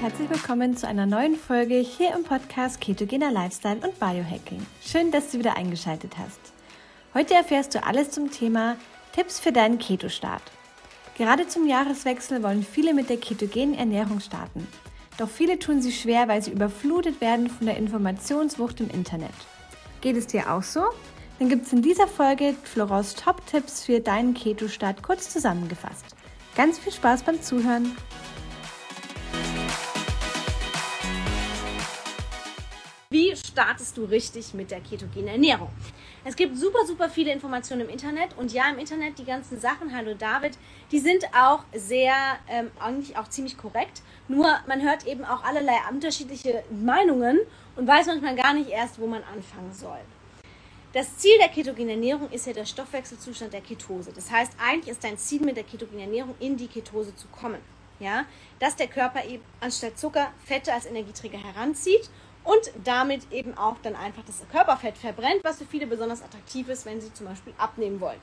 herzlich willkommen zu einer neuen Folge hier im Podcast Ketogener Lifestyle und Biohacking. Schön, dass du wieder eingeschaltet hast. Heute erfährst du alles zum Thema Tipps für deinen Keto-Start. Gerade zum Jahreswechsel wollen viele mit der ketogenen Ernährung starten. Doch viele tun sich schwer, weil sie überflutet werden von der Informationswucht im Internet. Geht es dir auch so? Dann gibt es in dieser Folge Florals Top-Tipps für deinen Keto-Start kurz zusammengefasst. Ganz viel Spaß beim Zuhören! Wie startest du richtig mit der ketogenen Ernährung? Es gibt super, super viele Informationen im Internet und ja, im Internet die ganzen Sachen, hallo David, die sind auch sehr, ähm, eigentlich auch ziemlich korrekt. Nur man hört eben auch allerlei unterschiedliche Meinungen und weiß manchmal gar nicht erst, wo man anfangen soll. Das Ziel der ketogenen Ernährung ist ja der Stoffwechselzustand der Ketose. Das heißt, eigentlich ist dein Ziel mit der ketogenen Ernährung in die Ketose zu kommen. Ja, dass der Körper eben anstatt Zucker Fette als Energieträger heranzieht und damit eben auch dann einfach das Körperfett verbrennt, was für viele besonders attraktiv ist, wenn sie zum Beispiel abnehmen wollen.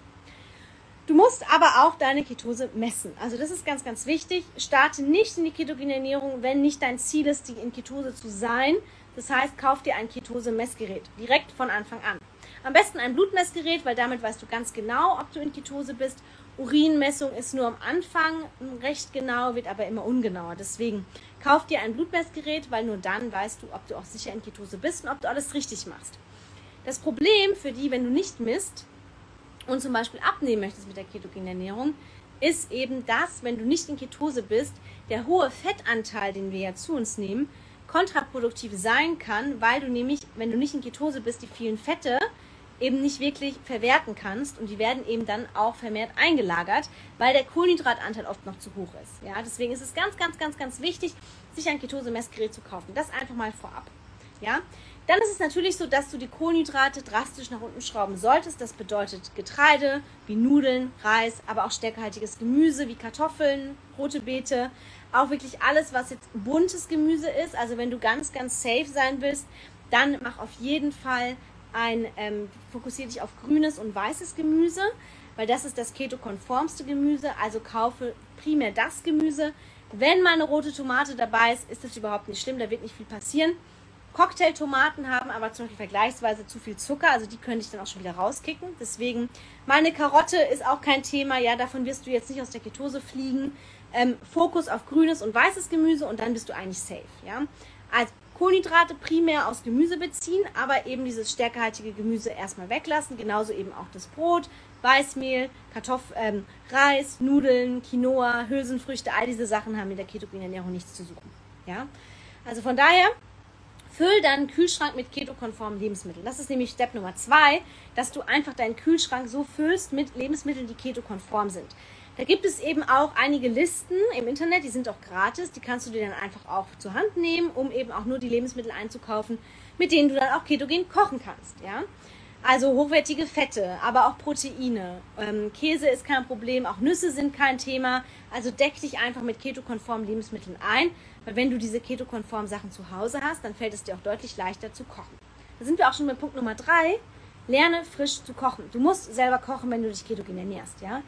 Du musst aber auch deine Ketose messen. Also das ist ganz, ganz wichtig. Starte nicht in die ketogene Ernährung, wenn nicht dein Ziel ist, die in Ketose zu sein. Das heißt, kauf dir ein Ketose-Messgerät direkt von Anfang an. Am besten ein Blutmessgerät, weil damit weißt du ganz genau, ob du in Ketose bist. Urinmessung ist nur am Anfang recht genau, wird aber immer ungenauer. Deswegen kauf dir ein Blutmessgerät, weil nur dann weißt du, ob du auch sicher in Ketose bist und ob du alles richtig machst. Das Problem für die, wenn du nicht misst und zum Beispiel abnehmen möchtest mit der ketogenen Ernährung, ist eben das, wenn du nicht in Ketose bist, der hohe Fettanteil, den wir ja zu uns nehmen, kontraproduktiv sein kann, weil du nämlich, wenn du nicht in Ketose bist, die vielen Fette eben nicht wirklich verwerten kannst und die werden eben dann auch vermehrt eingelagert, weil der Kohlenhydratanteil oft noch zu hoch ist. Ja, deswegen ist es ganz, ganz, ganz, ganz wichtig, sich ein Ketose-Messgerät zu kaufen. Das einfach mal vorab. Ja, dann ist es natürlich so, dass du die Kohlenhydrate drastisch nach unten schrauben solltest. Das bedeutet Getreide wie Nudeln, Reis, aber auch stärkehaltiges Gemüse wie Kartoffeln, rote Beete, auch wirklich alles, was jetzt buntes Gemüse ist. Also wenn du ganz, ganz safe sein willst, dann mach auf jeden Fall ein, ähm, fokussiere dich auf grünes und weißes Gemüse, weil das ist das ketokonformste Gemüse. Also kaufe primär das Gemüse. Wenn mal eine rote Tomate dabei ist, ist das überhaupt nicht schlimm, da wird nicht viel passieren. Cocktailtomaten haben aber zum Beispiel vergleichsweise zu viel Zucker, also die könnte ich dann auch schon wieder rauskicken. Deswegen, meine Karotte ist auch kein Thema, ja, davon wirst du jetzt nicht aus der Ketose fliegen. Ähm, Fokus auf grünes und weißes Gemüse und dann bist du eigentlich safe, ja. Also Kohlenhydrate primär aus Gemüse beziehen, aber eben dieses stärkehaltige Gemüse erstmal weglassen. Genauso eben auch das Brot, Weißmehl, Kartoffeln, ähm, Reis, Nudeln, Quinoa, Hülsenfrüchte, all diese Sachen haben mit der ketogenen Ernährung nichts zu suchen. Ja? Also von daher, füll deinen Kühlschrank mit ketokonformen Lebensmitteln. Das ist nämlich Step Nummer zwei, dass du einfach deinen Kühlschrank so füllst mit Lebensmitteln, die ketokonform sind. Da gibt es eben auch einige Listen im Internet, die sind auch gratis, die kannst du dir dann einfach auch zur Hand nehmen, um eben auch nur die Lebensmittel einzukaufen, mit denen du dann auch ketogen kochen kannst, ja. Also hochwertige Fette, aber auch Proteine. Ähm, Käse ist kein Problem, auch Nüsse sind kein Thema. Also deck dich einfach mit ketokonformen Lebensmitteln ein, weil wenn du diese ketokonformen Sachen zu Hause hast, dann fällt es dir auch deutlich leichter zu kochen. Da sind wir auch schon bei Punkt Nummer drei. Lerne frisch zu kochen. Du musst selber kochen, wenn du dich ketogen ernährst, ja.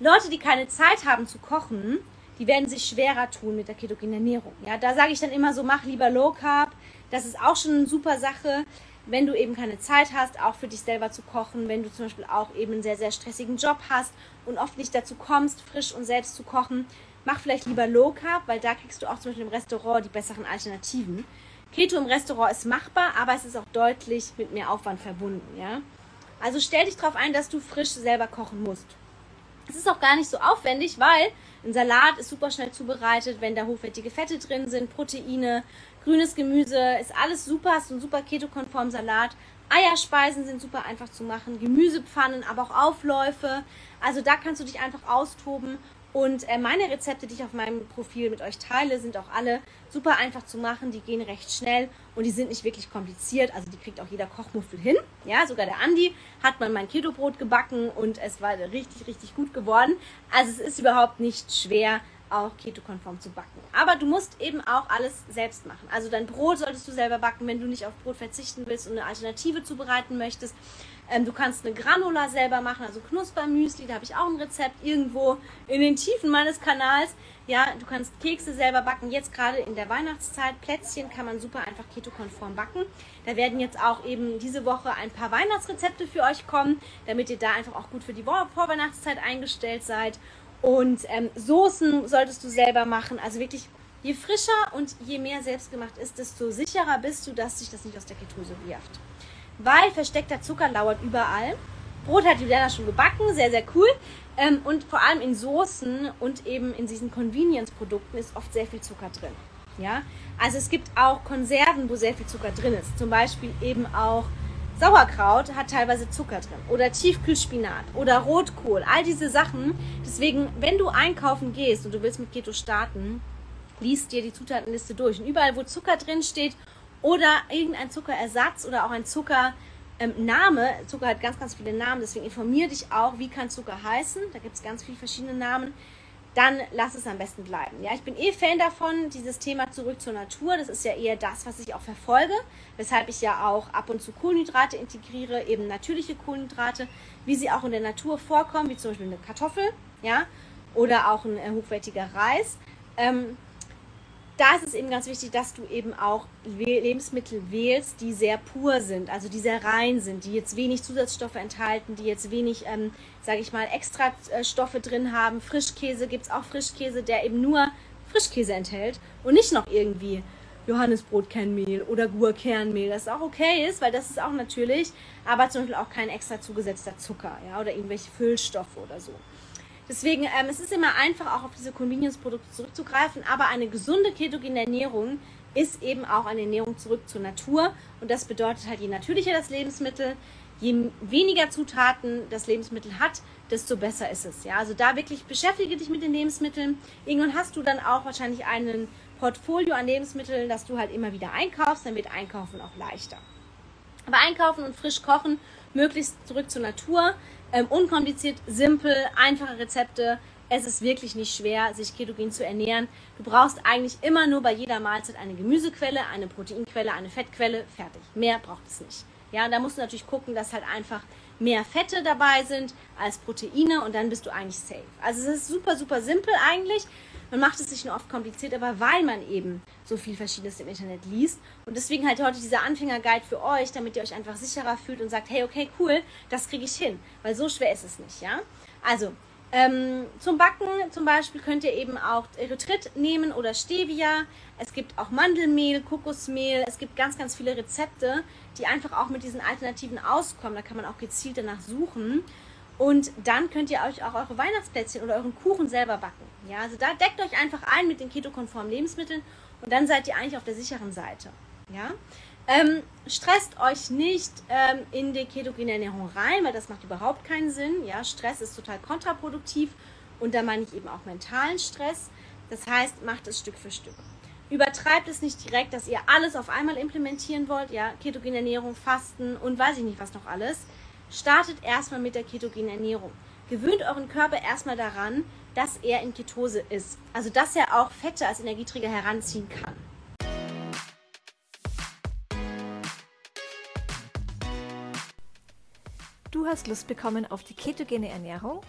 Leute, die keine Zeit haben zu kochen, die werden sich schwerer tun mit der ketogenen Ernährung. Ja, da sage ich dann immer so, mach lieber Low Carb. Das ist auch schon eine super Sache, wenn du eben keine Zeit hast, auch für dich selber zu kochen, wenn du zum Beispiel auch eben einen sehr, sehr stressigen Job hast und oft nicht dazu kommst, frisch und selbst zu kochen. Mach vielleicht lieber Low Carb, weil da kriegst du auch zum Beispiel im Restaurant die besseren Alternativen. Keto im Restaurant ist machbar, aber es ist auch deutlich mit mehr Aufwand verbunden. Ja? Also stell dich darauf ein, dass du frisch selber kochen musst. Es ist auch gar nicht so aufwendig, weil ein Salat ist super schnell zubereitet, wenn da hochwertige Fette drin sind, Proteine, grünes Gemüse, ist alles super, hast einen super ketokonformen Salat. Eierspeisen sind super einfach zu machen, Gemüsepfannen, aber auch Aufläufe. Also da kannst du dich einfach austoben und äh, meine Rezepte, die ich auf meinem Profil mit euch teile, sind auch alle super einfach zu machen. Die gehen recht schnell und die sind nicht wirklich kompliziert. Also die kriegt auch jeder Kochmuffel hin. Ja, sogar der Andi hat mal mein Keto-Brot gebacken und es war richtig, richtig gut geworden. Also es ist überhaupt nicht schwer, auch ketokonform zu backen. Aber du musst eben auch alles selbst machen. Also dein Brot solltest du selber backen, wenn du nicht auf Brot verzichten willst und eine Alternative zubereiten möchtest. Ähm, du kannst eine Granula selber machen, also Knuspermüsli, da habe ich auch ein Rezept irgendwo in den Tiefen meines Kanals. Ja, du kannst Kekse selber backen. Jetzt gerade in der Weihnachtszeit, Plätzchen kann man super einfach ketokonform backen. Da werden jetzt auch eben diese Woche ein paar Weihnachtsrezepte für euch kommen, damit ihr da einfach auch gut für die Vorweihnachtszeit eingestellt seid. Und ähm, Soßen solltest du selber machen. Also wirklich, je frischer und je mehr selbstgemacht ist, desto sicherer bist du, dass sich das nicht aus der Ketose wirft weil versteckter Zucker lauert überall. Brot hat Juliana schon gebacken, sehr, sehr cool. Ähm, und vor allem in Soßen und eben in diesen Convenience-Produkten ist oft sehr viel Zucker drin. Ja, also es gibt auch Konserven, wo sehr viel Zucker drin ist. Zum Beispiel eben auch Sauerkraut hat teilweise Zucker drin oder Tiefkühlspinat oder Rotkohl, all diese Sachen. Deswegen, wenn du einkaufen gehst und du willst mit Keto starten, liest dir die Zutatenliste durch. Und überall, wo Zucker drin steht oder irgendein Zuckerersatz oder auch ein Zuckername. Ähm, Zucker hat ganz, ganz viele Namen, deswegen informiere dich auch, wie kann Zucker heißen. Da gibt es ganz viele verschiedene Namen. Dann lass es am besten bleiben. Ja, ich bin eh Fan davon, dieses Thema zurück zur Natur. Das ist ja eher das, was ich auch verfolge, weshalb ich ja auch ab und zu Kohlenhydrate integriere, eben natürliche Kohlenhydrate, wie sie auch in der Natur vorkommen, wie zum Beispiel eine Kartoffel, ja, oder auch ein äh, hochwertiger Reis. Ähm, da ist es eben ganz wichtig, dass du eben auch Lebensmittel wählst, die sehr pur sind, also die sehr rein sind, die jetzt wenig Zusatzstoffe enthalten, die jetzt wenig, ähm, sage ich mal, Extrastoffe drin haben. Frischkäse gibt es auch Frischkäse, der eben nur Frischkäse enthält und nicht noch irgendwie Johannesbrotkernmehl oder Gurkernmehl, das auch okay ist, weil das ist auch natürlich, aber zum Beispiel auch kein extra zugesetzter Zucker ja, oder irgendwelche Füllstoffe oder so. Deswegen, ähm, es ist immer einfach, auch auf diese Convenience-Produkte zurückzugreifen, aber eine gesunde ketogene Ernährung ist eben auch eine Ernährung zurück zur Natur. Und das bedeutet halt, je natürlicher das Lebensmittel, je weniger Zutaten das Lebensmittel hat, desto besser ist es. Ja, also da wirklich beschäftige dich mit den Lebensmitteln. Irgendwann hast du dann auch wahrscheinlich einen Portfolio an Lebensmitteln, das du halt immer wieder einkaufst, dann wird Einkaufen auch leichter. Aber Einkaufen und frisch kochen, möglichst zurück zur Natur, ähm, unkompliziert, simpel, einfache Rezepte. Es ist wirklich nicht schwer, sich ketogen zu ernähren. Du brauchst eigentlich immer nur bei jeder Mahlzeit eine Gemüsequelle, eine Proteinquelle, eine Fettquelle, fertig. Mehr braucht es nicht. Ja, da musst du natürlich gucken, dass halt einfach mehr Fette dabei sind als Proteine und dann bist du eigentlich safe. Also es ist super, super simpel eigentlich. Man macht es sich nur oft kompliziert, aber weil man eben so viel Verschiedenes im Internet liest. Und deswegen halt heute dieser Anfängerguide für euch, damit ihr euch einfach sicherer fühlt und sagt, hey, okay, cool, das kriege ich hin. Weil so schwer ist es nicht, ja? Also, ähm, zum Backen zum Beispiel könnt ihr eben auch Erythrit nehmen oder Stevia. Es gibt auch Mandelmehl, Kokosmehl. Es gibt ganz, ganz viele Rezepte, die einfach auch mit diesen Alternativen auskommen. Da kann man auch gezielt danach suchen. Und dann könnt ihr euch auch eure Weihnachtsplätzchen oder euren Kuchen selber backen. Ja, also da deckt euch einfach ein mit den ketokonformen Lebensmitteln und dann seid ihr eigentlich auf der sicheren Seite. Ja, ähm, stresst euch nicht ähm, in die ketogene Ernährung rein, weil das macht überhaupt keinen Sinn. Ja, Stress ist total kontraproduktiv und da meine ich eben auch mentalen Stress. Das heißt, macht es Stück für Stück. Übertreibt es nicht direkt, dass ihr alles auf einmal implementieren wollt. Ja, ketogene Ernährung, Fasten und weiß ich nicht was noch alles Startet erstmal mit der ketogenen Ernährung. Gewöhnt euren Körper erstmal daran, dass er in Ketose ist. Also dass er auch Fette als Energieträger heranziehen kann. Du hast Lust bekommen auf die ketogene Ernährung?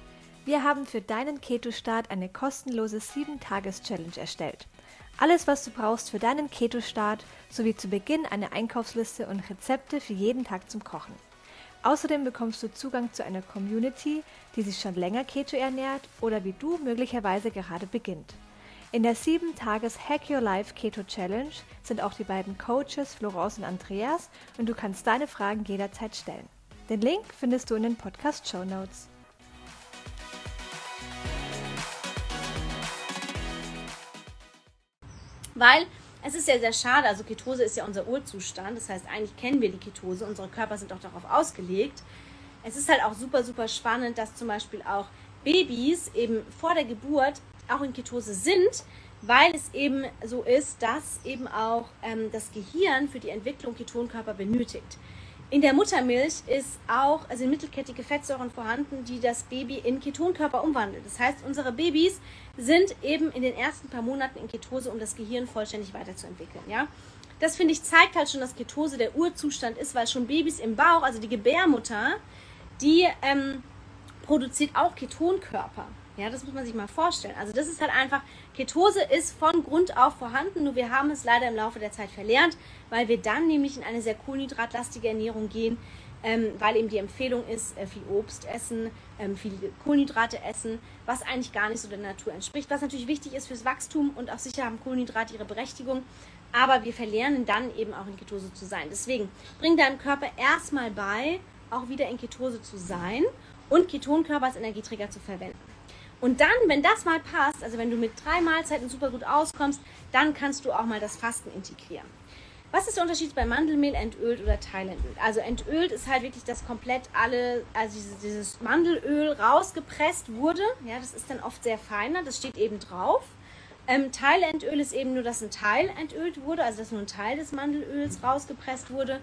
Wir haben für deinen Keto-Start eine kostenlose 7-Tages-Challenge erstellt. Alles, was du brauchst für deinen Keto-Start, sowie zu Beginn eine Einkaufsliste und Rezepte für jeden Tag zum Kochen. Außerdem bekommst du Zugang zu einer Community, die sich schon länger Keto ernährt oder wie du möglicherweise gerade beginnt. In der 7-Tages Hack Your Life Keto Challenge sind auch die beiden Coaches Florence und Andreas und du kannst deine Fragen jederzeit stellen. Den Link findest du in den Podcast Show Notes. Weil es ist ja sehr schade, also Ketose ist ja unser Urzustand, das heißt, eigentlich kennen wir die Ketose, unsere Körper sind auch darauf ausgelegt. Es ist halt auch super, super spannend, dass zum Beispiel auch Babys eben vor der Geburt auch in Ketose sind, weil es eben so ist, dass eben auch ähm, das Gehirn für die Entwicklung Ketonkörper benötigt. In der Muttermilch ist auch, also mittelkettige Fettsäuren vorhanden, die das Baby in Ketonkörper umwandeln. Das heißt, unsere Babys sind eben in den ersten paar Monaten in Ketose, um das Gehirn vollständig weiterzuentwickeln. Ja? Das finde ich zeigt halt schon, dass Ketose der Urzustand ist, weil schon Babys im Bauch, also die Gebärmutter, die ähm, produziert auch Ketonkörper. Ja, das muss man sich mal vorstellen. Also das ist halt einfach, Ketose ist von Grund auf vorhanden, nur wir haben es leider im Laufe der Zeit verlernt, weil wir dann nämlich in eine sehr kohlenhydratlastige Ernährung gehen, ähm, weil eben die Empfehlung ist, äh, viel Obst essen, ähm, viel Kohlenhydrate essen, was eigentlich gar nicht so der Natur entspricht. Was natürlich wichtig ist fürs Wachstum und auch sicher haben Kohlenhydrate ihre Berechtigung, aber wir verlernen dann eben auch in Ketose zu sein. Deswegen bring deinem Körper erstmal bei, auch wieder in Ketose zu sein und Ketonkörper als Energieträger zu verwenden. Und dann, wenn das mal passt, also wenn du mit drei Mahlzeiten super gut auskommst, dann kannst du auch mal das Fasten integrieren. Was ist der Unterschied bei Mandelmehl, entölt oder teilentölt? Also entölt ist halt wirklich das komplett alle, also dieses Mandelöl rausgepresst wurde. Ja, das ist dann oft sehr feiner, das steht eben drauf. Ähm, Teilentöl ist eben nur, dass ein Teil entölt wurde, also dass nur ein Teil des Mandelöls rausgepresst wurde.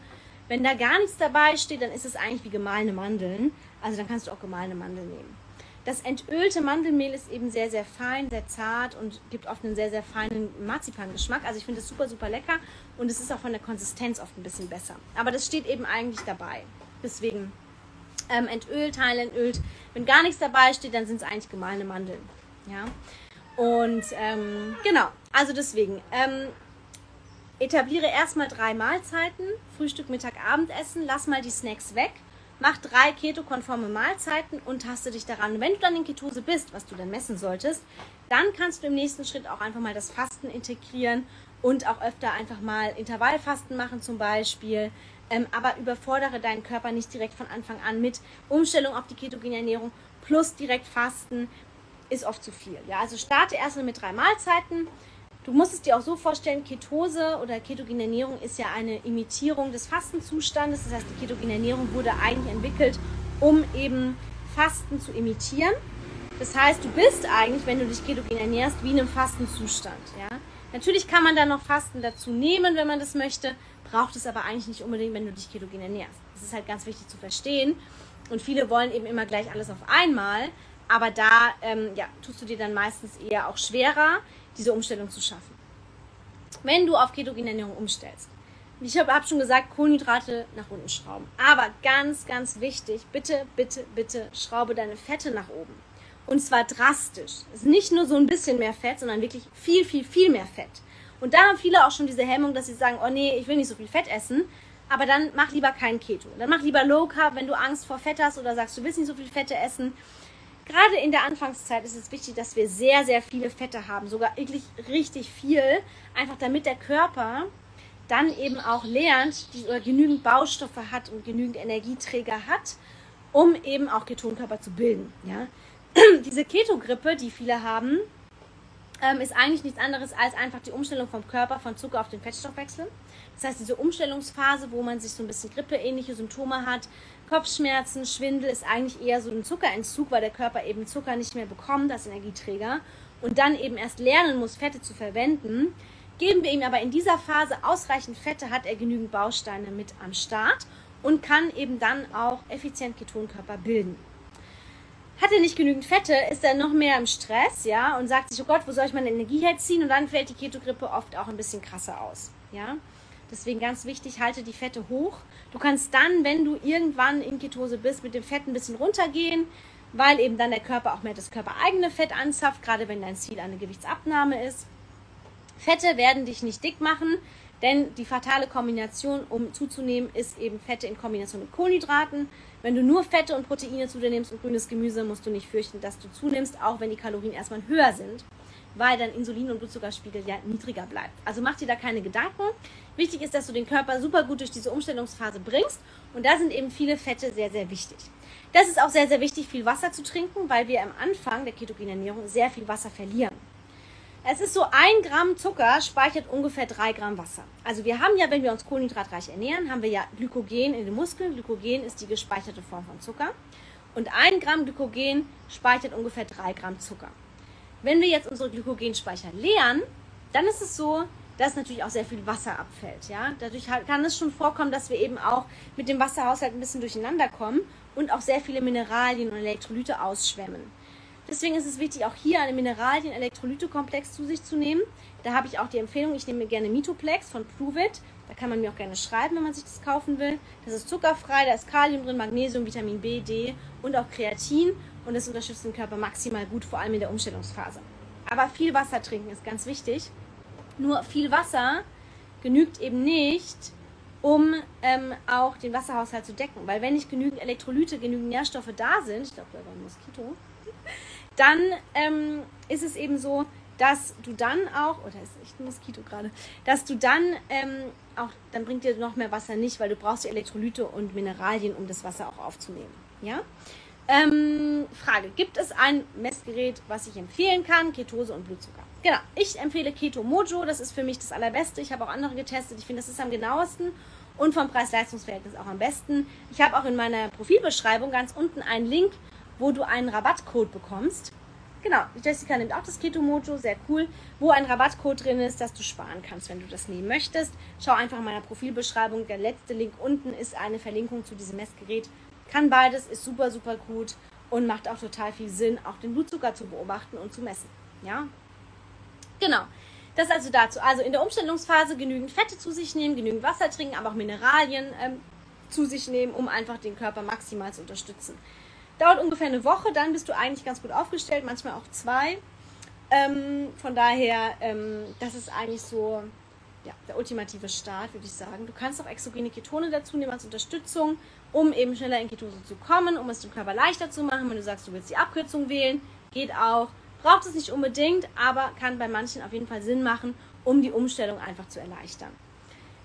Wenn da gar nichts dabei steht, dann ist es eigentlich wie gemahlene Mandeln. Also dann kannst du auch gemahlene Mandeln nehmen. Das entölte Mandelmehl ist eben sehr, sehr fein, sehr zart und gibt oft einen sehr, sehr feinen Marzipangeschmack. Also ich finde es super, super lecker und es ist auch von der Konsistenz oft ein bisschen besser. Aber das steht eben eigentlich dabei. Deswegen ähm, entölt, teilentölt. Wenn gar nichts dabei steht, dann sind es eigentlich gemahlene Mandeln. Ja. Und ähm, genau, also deswegen. Ähm, etabliere erstmal drei Mahlzeiten, Frühstück, Mittag, Abendessen, lass mal die Snacks weg mach drei ketokonforme Mahlzeiten und taste dich daran. Wenn du dann in Ketose bist, was du dann messen solltest, dann kannst du im nächsten Schritt auch einfach mal das Fasten integrieren und auch öfter einfach mal Intervallfasten machen zum Beispiel. Ähm, aber überfordere deinen Körper nicht direkt von Anfang an mit Umstellung auf die ketogene Ernährung plus direkt Fasten ist oft zu viel. Ja, also starte erstmal mit drei Mahlzeiten Du musst es dir auch so vorstellen, Ketose oder ketogene Ernährung ist ja eine Imitierung des Fastenzustandes. Das heißt, die ketogene Ernährung wurde eigentlich entwickelt, um eben Fasten zu imitieren. Das heißt, du bist eigentlich, wenn du dich ketogen ernährst, wie in einem Fastenzustand. Ja? Natürlich kann man da noch Fasten dazu nehmen, wenn man das möchte, braucht es aber eigentlich nicht unbedingt, wenn du dich ketogen ernährst. Das ist halt ganz wichtig zu verstehen. Und viele wollen eben immer gleich alles auf einmal. Aber da ähm, ja, tust du dir dann meistens eher auch schwerer, diese Umstellung zu schaffen. Wenn du auf ketogene Ernährung umstellst, ich habe hab schon gesagt, Kohlenhydrate nach unten schrauben. Aber ganz, ganz wichtig, bitte, bitte, bitte schraube deine Fette nach oben. Und zwar drastisch. Es ist nicht nur so ein bisschen mehr Fett, sondern wirklich viel, viel, viel mehr Fett. Und da haben viele auch schon diese Hemmung, dass sie sagen, oh nee, ich will nicht so viel Fett essen. Aber dann mach lieber kein Keto. Dann mach lieber Low Carb, wenn du Angst vor Fett hast oder sagst, du willst nicht so viel Fette essen gerade in der Anfangszeit ist es wichtig, dass wir sehr, sehr viele Fette haben, sogar wirklich richtig viel, einfach damit der Körper dann eben auch lernt, die, oder genügend Baustoffe hat und genügend Energieträger hat, um eben auch Ketonkörper zu bilden. Ja? Diese Ketogrippe, die viele haben, ähm, ist eigentlich nichts anderes als einfach die Umstellung vom Körper von Zucker auf den Fettstoffwechsel. Das heißt, diese Umstellungsphase, wo man sich so ein bisschen grippeähnliche Symptome hat, Kopfschmerzen, Schwindel, ist eigentlich eher so ein Zuckerentzug, weil der Körper eben Zucker nicht mehr bekommt als Energieträger und dann eben erst lernen muss, Fette zu verwenden. Geben wir ihm aber in dieser Phase ausreichend Fette, hat er genügend Bausteine mit am Start und kann eben dann auch effizient Ketonkörper bilden. Hat er nicht genügend Fette, ist er noch mehr im Stress, ja, und sagt sich, oh Gott, wo soll ich meine Energie herziehen? Und dann fällt die Ketogrippe oft auch ein bisschen krasser aus, ja. Deswegen ganz wichtig, halte die Fette hoch. Du kannst dann, wenn du irgendwann in Ketose bist, mit dem Fett ein bisschen runtergehen, weil eben dann der Körper auch mehr das körpereigene Fett anzapft, gerade wenn dein Ziel eine Gewichtsabnahme ist. Fette werden dich nicht dick machen, denn die fatale Kombination, um zuzunehmen, ist eben Fette in Kombination mit Kohlenhydraten. Wenn du nur Fette und Proteine zu dir nimmst und grünes Gemüse, musst du nicht fürchten, dass du zunimmst, auch wenn die Kalorien erstmal höher sind weil dein Insulin- und Blutzuckerspiegel ja niedriger bleibt. Also mach dir da keine Gedanken. Wichtig ist, dass du den Körper super gut durch diese Umstellungsphase bringst und da sind eben viele Fette sehr, sehr wichtig. Das ist auch sehr, sehr wichtig, viel Wasser zu trinken, weil wir am Anfang der ketogenen Ernährung sehr viel Wasser verlieren. Es ist so, ein Gramm Zucker speichert ungefähr drei Gramm Wasser. Also wir haben ja, wenn wir uns kohlenhydratreich ernähren, haben wir ja Glykogen in den Muskeln. Glykogen ist die gespeicherte Form von Zucker. Und ein Gramm Glykogen speichert ungefähr drei Gramm Zucker. Wenn wir jetzt unsere Glykogenspeicher leeren, dann ist es so, dass natürlich auch sehr viel Wasser abfällt. Ja? Dadurch kann es schon vorkommen, dass wir eben auch mit dem Wasserhaushalt ein bisschen durcheinander kommen und auch sehr viele Mineralien und Elektrolyte ausschwemmen. Deswegen ist es wichtig, auch hier einen Mineralien-Elektrolyte-Komplex zu sich zu nehmen. Da habe ich auch die Empfehlung, ich nehme gerne Mitoplex von Pruvit. Da kann man mir auch gerne schreiben, wenn man sich das kaufen will. Das ist zuckerfrei, da ist Kalium drin, Magnesium, Vitamin B, D und auch Kreatin. Und das unterstützt den Körper maximal gut, vor allem in der Umstellungsphase. Aber viel Wasser trinken ist ganz wichtig. Nur viel Wasser genügt eben nicht, um ähm, auch den Wasserhaushalt zu decken. Weil wenn nicht genügend Elektrolyte, genügend Nährstoffe da sind, ich glaube, da war ein Moskito, dann ähm, ist es eben so, dass du dann auch, oder oh, ist echt ein Moskito gerade, dass du dann ähm, auch, dann bringt dir noch mehr Wasser nicht, weil du brauchst die Elektrolyte und Mineralien, um das Wasser auch aufzunehmen. Ja? Ähm, Frage: Gibt es ein Messgerät, was ich empfehlen kann? Ketose und Blutzucker. Genau, ich empfehle Keto Mojo, das ist für mich das allerbeste. Ich habe auch andere getestet, ich finde, das ist am genauesten und vom Preis-Leistungs-Verhältnis auch am besten. Ich habe auch in meiner Profilbeschreibung ganz unten einen Link, wo du einen Rabattcode bekommst. Genau, Jessica nimmt auch das Keto Mojo, sehr cool, wo ein Rabattcode drin ist, dass du sparen kannst, wenn du das nehmen möchtest. Schau einfach in meiner Profilbeschreibung, der letzte Link unten ist eine Verlinkung zu diesem Messgerät. Kann beides, ist super, super gut und macht auch total viel Sinn, auch den Blutzucker zu beobachten und zu messen. Ja, genau. Das also dazu. Also in der Umstellungsphase genügend Fette zu sich nehmen, genügend Wasser trinken, aber auch Mineralien ähm, zu sich nehmen, um einfach den Körper maximal zu unterstützen. Dauert ungefähr eine Woche, dann bist du eigentlich ganz gut aufgestellt, manchmal auch zwei. Ähm, von daher, ähm, das ist eigentlich so ja, der ultimative Start, würde ich sagen. Du kannst auch exogene Ketone dazu nehmen als Unterstützung, um eben schneller in Ketose zu kommen, um es dem Körper leichter zu machen. Wenn du sagst, du willst die Abkürzung wählen, geht auch. Braucht es nicht unbedingt, aber kann bei manchen auf jeden Fall Sinn machen, um die Umstellung einfach zu erleichtern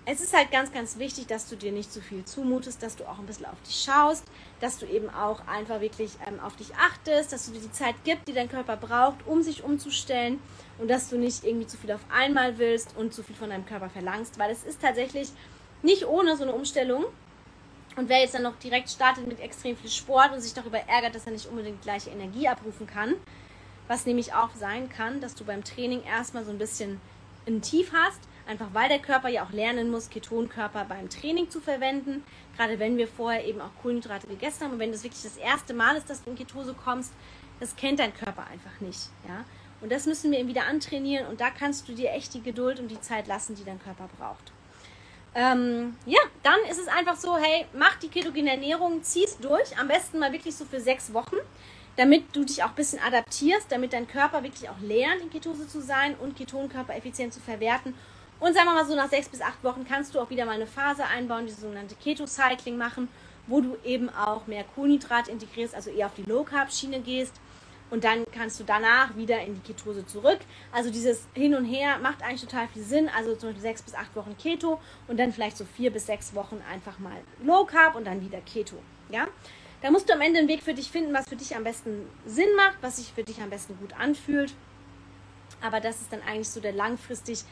es ist halt ganz, ganz wichtig, dass du dir nicht zu viel zumutest, dass du auch ein bisschen auf dich schaust, dass du eben auch einfach wirklich ähm, auf dich achtest, dass du dir die Zeit gibst, die dein Körper braucht, um sich umzustellen und dass du nicht irgendwie zu viel auf einmal willst und zu viel von deinem Körper verlangst, weil es ist tatsächlich nicht ohne so eine Umstellung. Und wer jetzt dann noch direkt startet mit extrem viel Sport und sich darüber ärgert, dass er nicht unbedingt gleiche Energie abrufen kann, was nämlich auch sein kann, dass du beim Training erstmal so ein bisschen ein Tief hast Einfach weil der Körper ja auch lernen muss, Ketonkörper beim Training zu verwenden. Gerade wenn wir vorher eben auch Kohlenhydrate gegessen haben und wenn das wirklich das erste Mal ist, dass du in Ketose kommst, das kennt dein Körper einfach nicht. Ja? Und das müssen wir ihm wieder antrainieren und da kannst du dir echt die Geduld und die Zeit lassen, die dein Körper braucht. Ähm, ja, dann ist es einfach so, hey, mach die ketogene Ernährung, zieh's durch, am besten mal wirklich so für sechs Wochen, damit du dich auch ein bisschen adaptierst, damit dein Körper wirklich auch lernt, in Ketose zu sein und Ketonkörper effizient zu verwerten und sagen wir mal so, nach sechs bis acht Wochen kannst du auch wieder mal eine Phase einbauen, die sogenannte Keto-Cycling machen, wo du eben auch mehr Kohlenhydrat integrierst, also eher auf die Low-Carb-Schiene gehst. Und dann kannst du danach wieder in die Ketose zurück. Also dieses Hin und Her macht eigentlich total viel Sinn. Also zum Beispiel sechs bis acht Wochen Keto und dann vielleicht so vier bis sechs Wochen einfach mal Low Carb und dann wieder Keto. Ja? Da musst du am Ende einen Weg für dich finden, was für dich am besten Sinn macht, was sich für dich am besten gut anfühlt. Aber das ist dann eigentlich so der langfristig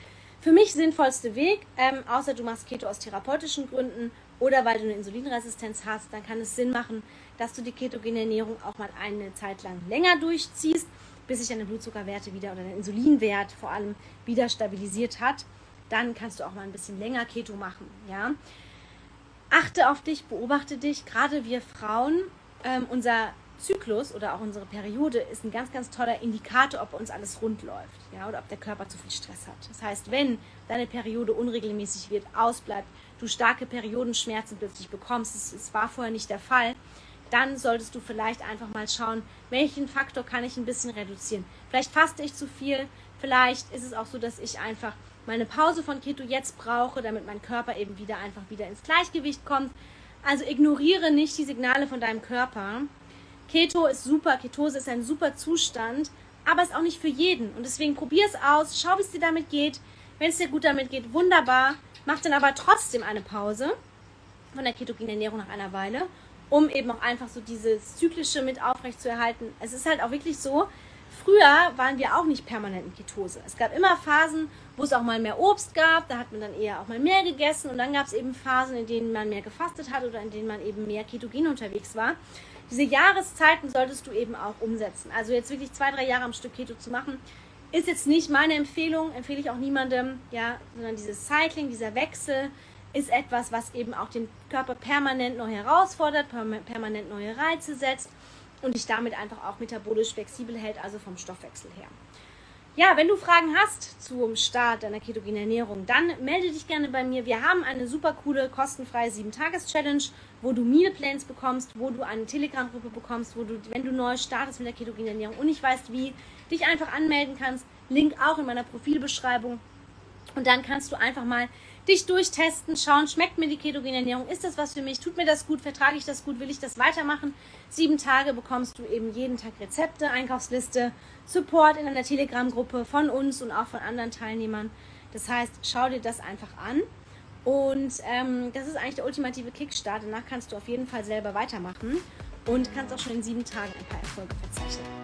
für mich sinnvollste Weg, ähm, außer du machst Keto aus therapeutischen Gründen oder weil du eine Insulinresistenz hast, dann kann es Sinn machen, dass du die ketogene Ernährung auch mal eine Zeit lang länger durchziehst, bis sich deine Blutzuckerwerte wieder oder dein Insulinwert vor allem wieder stabilisiert hat. Dann kannst du auch mal ein bisschen länger Keto machen. Ja? Achte auf dich, beobachte dich. Gerade wir Frauen, ähm, unser Zyklus oder auch unsere Periode ist ein ganz, ganz toller Indikator, ob bei uns alles rund läuft ja, oder ob der Körper zu viel Stress hat. Das heißt, wenn deine Periode unregelmäßig wird, ausbleibt, du starke Periodenschmerzen plötzlich bekommst, es, es war vorher nicht der Fall, dann solltest du vielleicht einfach mal schauen, welchen Faktor kann ich ein bisschen reduzieren. Vielleicht faste ich zu viel, vielleicht ist es auch so, dass ich einfach meine Pause von Keto jetzt brauche, damit mein Körper eben wieder einfach wieder ins Gleichgewicht kommt. Also ignoriere nicht die Signale von deinem Körper, Keto ist super, Ketose ist ein super Zustand, aber ist auch nicht für jeden. Und deswegen probier es aus, schau, wie es dir damit geht. Wenn es dir gut damit geht, wunderbar. Mach dann aber trotzdem eine Pause von der ketogenen Ernährung nach einer Weile, um eben auch einfach so dieses Zyklische mit aufrecht zu erhalten. Es ist halt auch wirklich so, früher waren wir auch nicht permanent in Ketose. Es gab immer Phasen, wo es auch mal mehr Obst gab, da hat man dann eher auch mal mehr gegessen und dann gab es eben Phasen, in denen man mehr gefastet hat oder in denen man eben mehr ketogen unterwegs war diese Jahreszeiten solltest du eben auch umsetzen. Also jetzt wirklich zwei, drei Jahre am Stück Keto zu machen, ist jetzt nicht meine Empfehlung, empfehle ich auch niemandem, ja, sondern dieses Cycling, dieser Wechsel ist etwas, was eben auch den Körper permanent neu herausfordert, permanent neue Reize setzt und dich damit einfach auch metabolisch flexibel hält, also vom Stoffwechsel her. Ja, wenn du Fragen hast zum Start deiner ketogenen Ernährung, dann melde dich gerne bei mir. Wir haben eine super coole, kostenfreie 7-Tages-Challenge, wo du Mealplans bekommst, wo du eine Telegram-Gruppe bekommst, wo du, wenn du neu startest mit der ketogenen Ernährung und nicht weißt wie, dich einfach anmelden kannst. Link auch in meiner Profilbeschreibung. Und dann kannst du einfach mal dich durchtesten, schauen, schmeckt mir die ketogene Ernährung, ist das was für mich, tut mir das gut, vertrage ich das gut, will ich das weitermachen. Sieben Tage bekommst du eben jeden Tag Rezepte, Einkaufsliste, Support in einer Telegram-Gruppe von uns und auch von anderen Teilnehmern. Das heißt, schau dir das einfach an. Und ähm, das ist eigentlich der ultimative Kickstart. Danach kannst du auf jeden Fall selber weitermachen und kannst auch schon in sieben Tagen ein paar Erfolge verzeichnen.